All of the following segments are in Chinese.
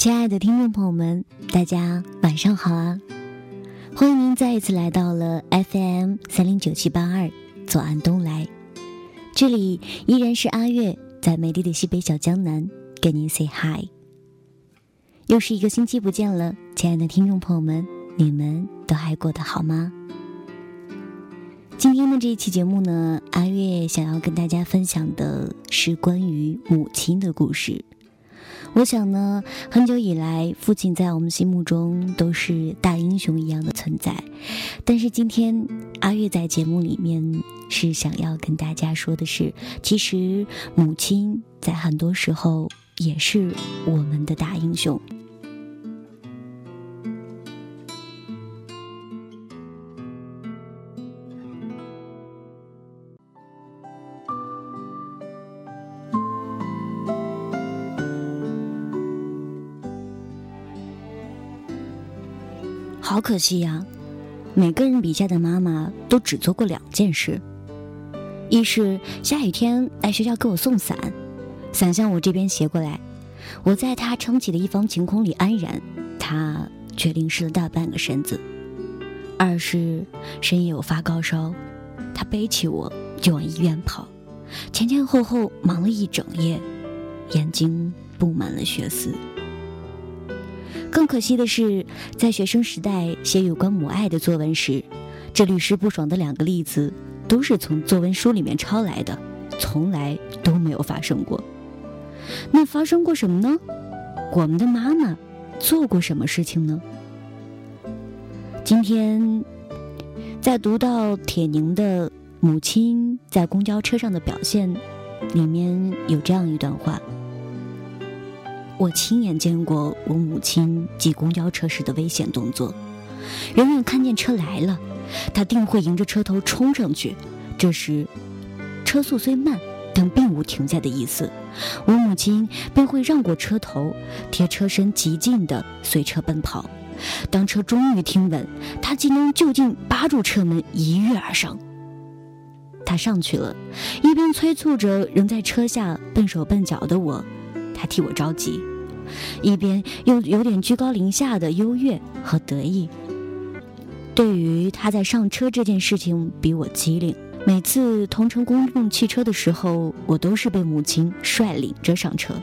亲爱的听众朋友们，大家晚上好啊！欢迎您再一次来到了 FM 三零九七八二左岸东来，这里依然是阿月在美丽的西北小江南跟您 say hi。又是一个星期不见了，亲爱的听众朋友们，你们都还过得好吗？今天的这一期节目呢，阿月想要跟大家分享的是关于母亲的故事。我想呢，很久以来，父亲在我们心目中都是大英雄一样的存在。但是今天，阿月在节目里面是想要跟大家说的是，其实母亲在很多时候也是我们的大英雄。好可惜呀，每个人笔下的妈妈都只做过两件事：一是下雨天来学校给我送伞，伞向我这边斜过来，我在他撑起的一方晴空里安然，他却淋湿了大半个身子；二是深夜我发高烧，他背起我就往医院跑，前前后后忙了一整夜，眼睛布满了血丝。更可惜的是，在学生时代写有关母爱的作文时，这屡试不爽的两个例子都是从作文书里面抄来的，从来都没有发生过。那发生过什么呢？我们的妈妈做过什么事情呢？今天在读到铁凝的母亲在公交车上的表现，里面有这样一段话。我亲眼见过我母亲挤公交车时的危险动作，远远看见车来了，她定会迎着车头冲上去。这时，车速虽慢，但并无停下的意思，我母亲便会让过车头，贴车身极近的随车奔跑。当车终于停稳，她竟能就近扒住车门一跃而上。她上去了，一边催促着仍在车下笨手笨脚的我，她替我着急。一边又有点居高临下的优越和得意。对于他在上车这件事情，比我机灵。每次同乘公共汽车的时候，我都是被母亲率领着上车，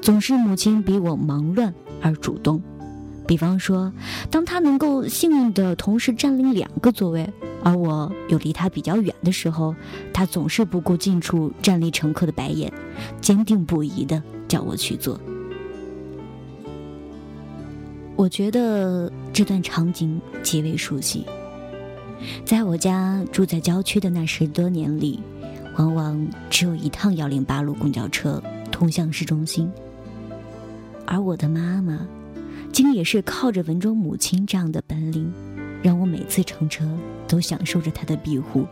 总是母亲比我忙乱而主动。比方说，当他能够幸运地同时占领两个座位，而我又离他比较远的时候，他总是不顾近处站立乘客的白眼，坚定不移地叫我去坐。我觉得这段场景极为熟悉。在我家住在郊区的那十多年里，往往只有一趟幺零八路公交车通向市中心，而我的妈妈，竟也是靠着文中母亲这样的本领，让我每次乘车都享受着她的庇护。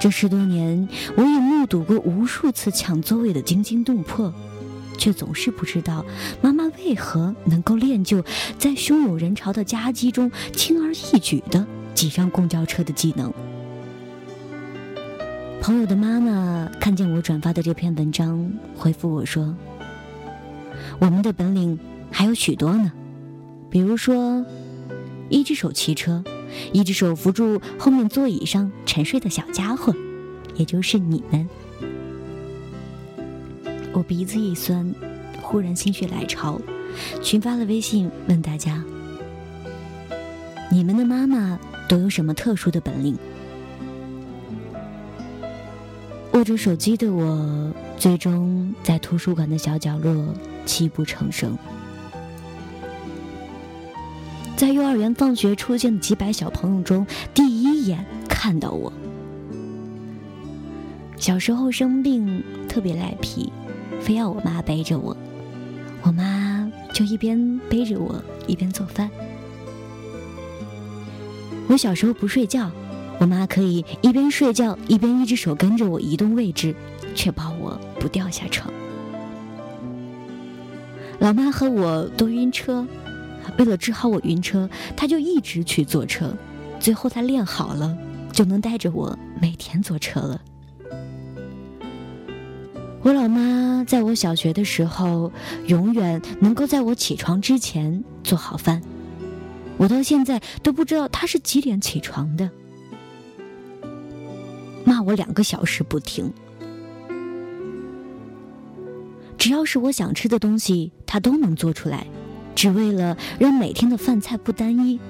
这十多年，我也目睹过无数次抢座位的惊心动魄。却总是不知道妈妈为何能够练就在汹涌人潮的夹击中轻而易举的挤上公交车的技能。朋友的妈妈看见我转发的这篇文章，回复我说：“我们的本领还有许多呢，比如说，一只手骑车，一只手扶住后面座椅上沉睡的小家伙，也就是你们。”我鼻子一酸，忽然心血来潮，群发了微信问大家：“你们的妈妈都有什么特殊的本领？”握着手机的我，最终在图书馆的小角落泣不成声。在幼儿园放学出现的几百小朋友中，第一眼看到我。小时候生病，特别赖皮。非要我妈背着我，我妈就一边背着我一边做饭。我小时候不睡觉，我妈可以一边睡觉一边一只手跟着我移动位置，确保我不掉下床。老妈和我都晕车，为了治好我晕车，她就一直去坐车，最后她练好了，就能带着我每天坐车了。我老妈在我小学的时候，永远能够在我起床之前做好饭。我到现在都不知道她是几点起床的，骂我两个小时不停。只要是我想吃的东西，她都能做出来，只为了让每天的饭菜不单一，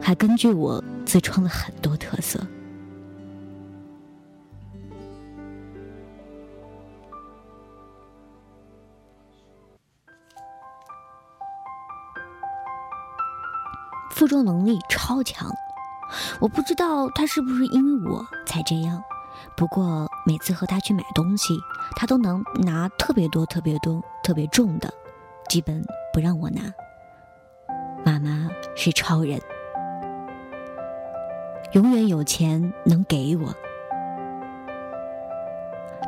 还根据我自创了很多特色。负重能力超强，我不知道他是不是因为我才这样。不过每次和他去买东西，他都能拿特别多、特别多、特别重的，基本不让我拿。妈妈是超人，永远有钱能给我。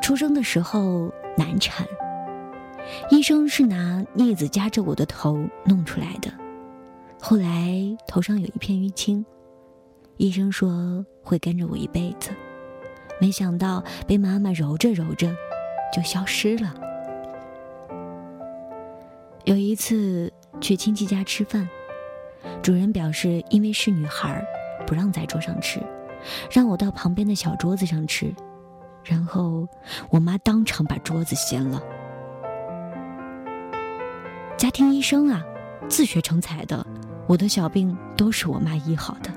出生的时候难产，医生是拿镊子夹着我的头弄出来的。后来头上有一片淤青，医生说会跟着我一辈子，没想到被妈妈揉着揉着就消失了。有一次去亲戚家吃饭，主人表示因为是女孩，不让在桌上吃，让我到旁边的小桌子上吃，然后我妈当场把桌子掀了。家庭医生啊，自学成才的。我的小病都是我妈医好的。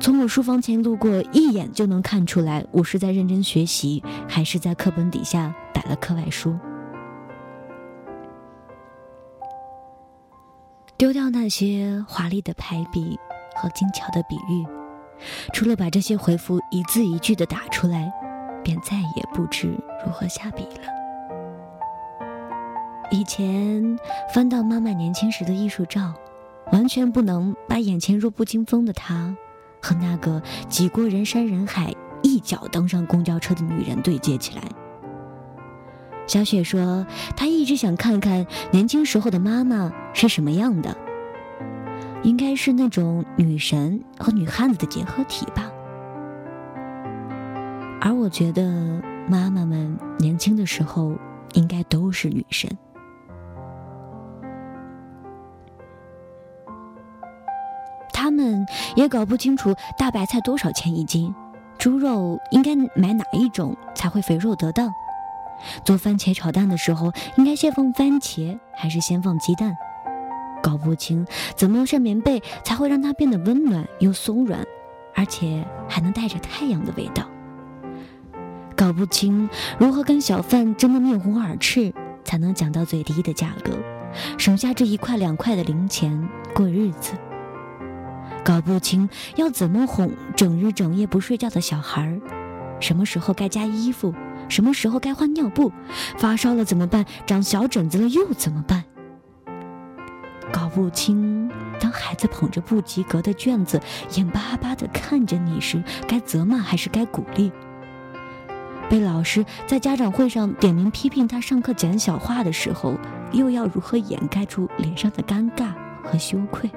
从我书房前路过，一眼就能看出来，我是在认真学习，还是在课本底下摆了课外书。丢掉那些华丽的排比和精巧的比喻，除了把这些回复一字一句的打出来，便再也不知如何下笔了。以前翻到妈妈年轻时的艺术照，完全不能把眼前弱不禁风的她和那个挤过人山人海、一脚登上公交车的女人对接起来。小雪说：“她一直想看看年轻时候的妈妈是什么样的，应该是那种女神和女汉子的结合体吧。”而我觉得妈妈们年轻的时候应该都是女神。也搞不清楚大白菜多少钱一斤，猪肉应该买哪一种才会肥肉得当，做番茄炒蛋的时候应该先放番茄还是先放鸡蛋，搞不清怎么晒棉被才会让它变得温暖又松软，而且还能带着太阳的味道，搞不清如何跟小贩争得面红耳赤才能讲到最低的价格，省下这一块两块的零钱过日子。搞不清要怎么哄整日整夜不睡觉的小孩儿，什么时候该加衣服，什么时候该换尿布，发烧了怎么办？长小疹子了又怎么办？搞不清当孩子捧着不及格的卷子，眼巴巴地看着你时，该责骂还是该鼓励？被老师在家长会上点名批评他上课讲小话的时候，又要如何掩盖住脸上的尴尬和羞愧？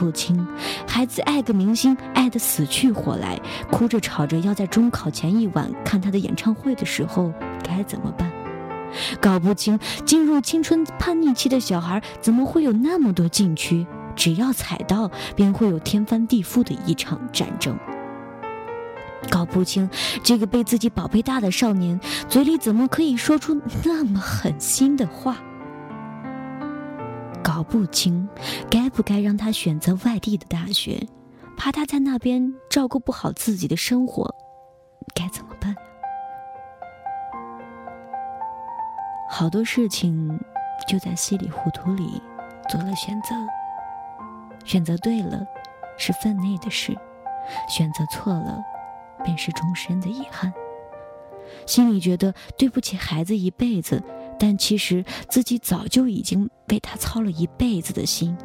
不清，孩子爱个明星爱得死去活来，哭着吵着要在中考前一晚看他的演唱会的时候该怎么办？搞不清，进入青春叛逆期的小孩怎么会有那么多禁区？只要踩到，便会有天翻地覆的一场战争。搞不清，这个被自己宝贝大的少年嘴里怎么可以说出那么狠心的话？搞不清，该不该让他选择外地的大学，怕他在那边照顾不好自己的生活，该怎么办？好多事情就在稀里糊涂里做了选择，选择对了是分内的事，选择错了便是终身的遗憾。心里觉得对不起孩子一辈子。但其实自己早就已经为他操了一辈子的心，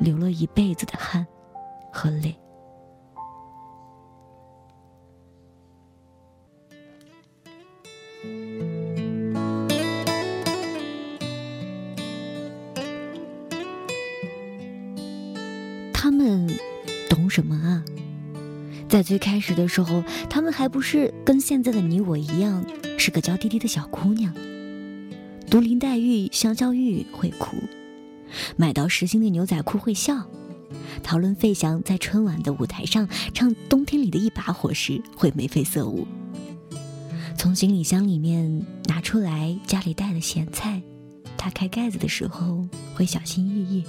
流了一辈子的汗和泪。他们懂什么啊？在最开始的时候，他们还不是跟现在的你我一样，是个娇滴滴的小姑娘。读林黛玉、香消玉会哭，买到实心的牛仔裤会笑，讨论费翔在春晚的舞台上唱《冬天里的一把火》时会眉飞色舞。从行李箱里面拿出来家里带的咸菜，打开盖子的时候会小心翼翼。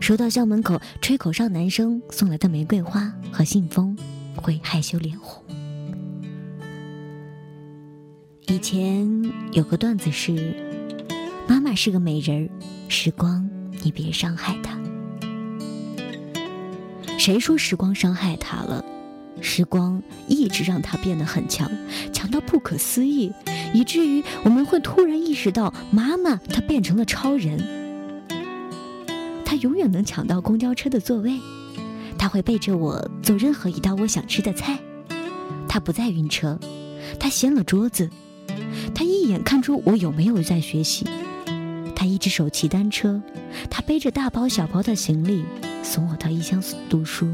收到校门口吹口哨男生送来的玫瑰花和信封，会害羞脸红。以前有个段子是：妈妈是个美人儿，时光你别伤害她。谁说时光伤害她了？时光一直让她变得很强，强到不可思议，以至于我们会突然意识到，妈妈她变成了超人。她永远能抢到公交车的座位，她会背着我做任何一道我想吃的菜。她不再晕车，她掀了桌子，她一眼看出我有没有在学习。他一只手骑单车，他背着大包小包的行李送我到异乡读书。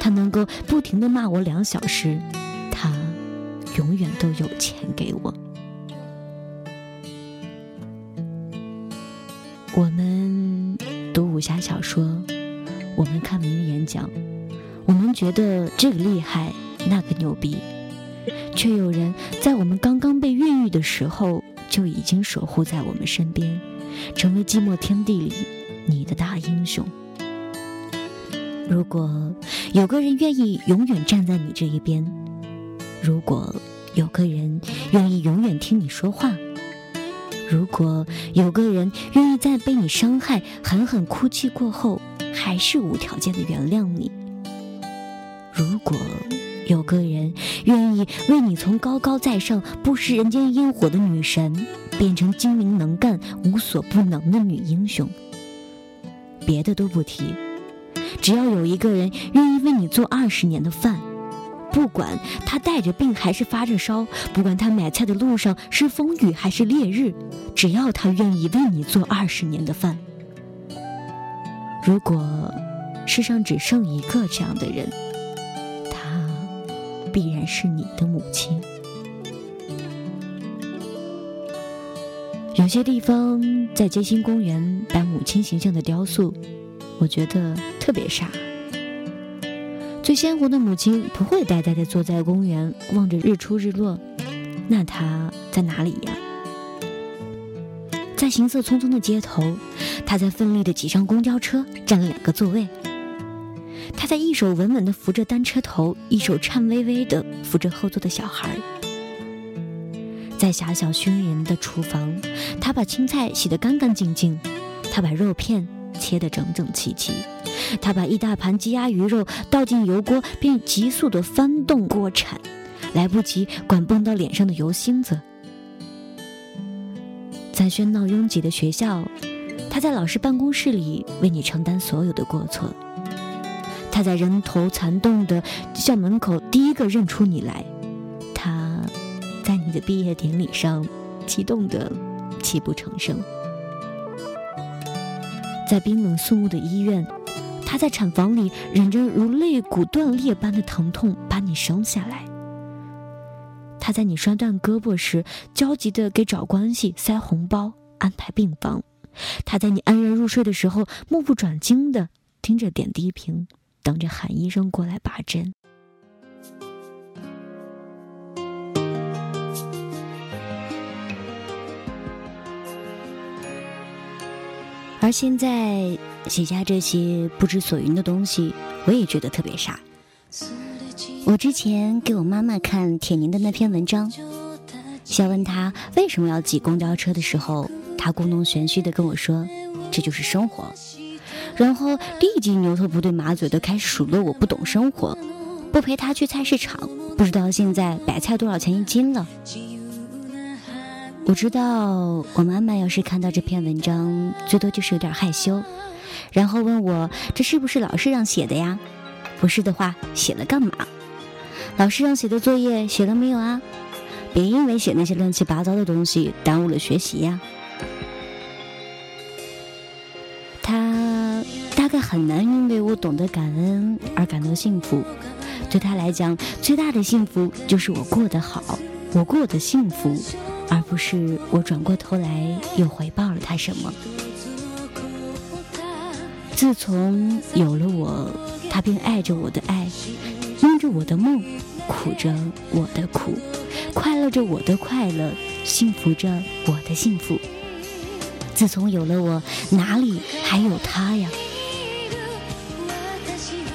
他能够不停的骂我两小时，他永远都有钱给我。我们。读武侠小说，我们看名人演讲，我们觉得这个厉害，那个牛逼，却有人在我们刚刚被孕育的时候就已经守护在我们身边，成为寂寞天地里你的大英雄。如果有个人愿意永远站在你这一边，如果有个人愿意永远听你说话。如果有个人愿意在被你伤害、狠狠哭泣过后，还是无条件的原谅你；如果有个人愿意为你从高高在上、不食人间烟火的女神，变成精明能干、无所不能的女英雄，别的都不提，只要有一个人愿意为你做二十年的饭。不管他带着病还是发着烧，不管他买菜的路上是风雨还是烈日，只要他愿意为你做二十年的饭。如果世上只剩一个这样的人，必然是你的母亲。有些地方在街心公园摆母亲形象的雕塑，我觉得特别傻。最鲜活的母亲不会呆呆地坐在公园望着日出日落，那她在哪里呀？在行色匆匆的街头，她在奋力地挤上公交车，占了两个座位。他在一手稳稳地扶着单车头，一手颤巍巍地扶着后座的小孩。在狭小熏人的厨房，他把青菜洗得干干净净，他把肉片切得整整齐齐。他把一大盘鸡鸭鱼肉倒进油锅，并急速地翻动锅铲，来不及管蹦到脸上的油星子。在喧闹拥挤的学校，他在老师办公室里为你承担所有的过错。他在人头攒动的校门口第一个认出你来。他在你的毕业典礼上激动得泣不成声。在冰冷肃穆的医院。他在产房里忍着如肋骨断裂般的疼痛把你生下来。他在你摔断胳膊时焦急地给找关系塞红包安排病房。他在你安然入睡的时候目不转睛地盯着点滴瓶，等着喊医生过来拔针。而现在写下这些不知所云的东西，我也觉得特别傻。我之前给我妈妈看铁凝的那篇文章，想问她为什么要挤公交车的时候，她故弄玄虚的跟我说：“这就是生活。”然后立即牛头不对马嘴的开始数落我不懂生活，不陪他去菜市场，不知道现在白菜多少钱一斤了。我知道，我妈妈要是看到这篇文章，最多就是有点害羞，然后问我这是不是老师让写的呀？不是的话，写了干嘛？老师让写的作业写了没有啊？别因为写那些乱七八糟的东西耽误了学习呀。很难因为我懂得感恩而感到幸福，对他来讲，最大的幸福就是我过得好，我过得幸福，而不是我转过头来又回报了他什么。自从有了我，他便爱着我的爱，梦着我的梦，苦着我的苦，快乐着我的快乐，幸福着我的幸福。自从有了我，哪里还有他呀？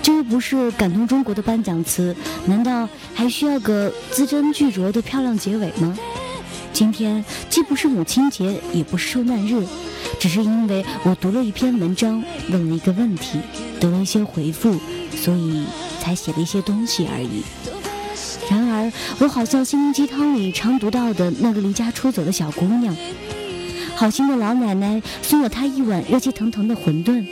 这又不是感动中国的颁奖词，难道还需要个字斟句酌的漂亮结尾吗？今天既不是母亲节，也不是受难日，只是因为我读了一篇文章，问了一个问题，得了一些回复，所以才写了一些东西而已。然而，我好像心灵鸡汤里常读到的那个离家出走的小姑娘。好心的老奶奶送了她一碗热气腾腾的馄饨，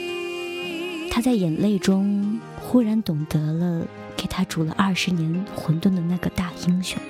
她在眼泪中忽然懂得了给他煮了二十年馄饨的那个大英雄。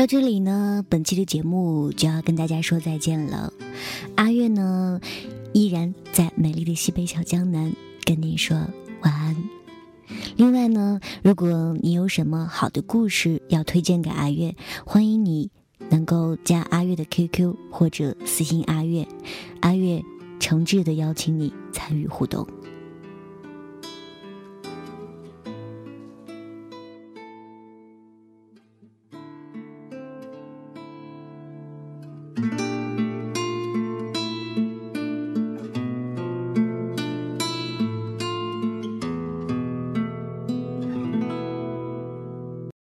到这里呢，本期的节目就要跟大家说再见了。阿月呢，依然在美丽的西北小江南跟你说晚安。另外呢，如果你有什么好的故事要推荐给阿月，欢迎你能够加阿月的 QQ 或者私信阿月，阿月诚挚的邀请你参与互动。